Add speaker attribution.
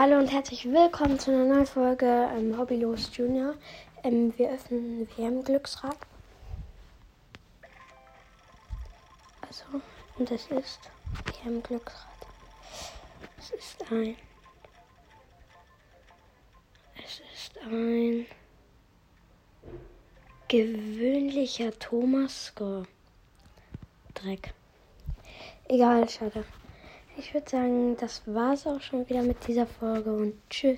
Speaker 1: Hallo und herzlich willkommen zu einer neuen Folge ähm, Hobbylos Junior. Ähm, wir öffnen WM-Glücksrad. Also, und es ist WM-Glücksrad. Es ist ein. Es ist ein. Gewöhnlicher Thomas Score. Dreck. Egal, schade. Ich würde sagen, das war's auch schon wieder mit dieser Folge und tschüss.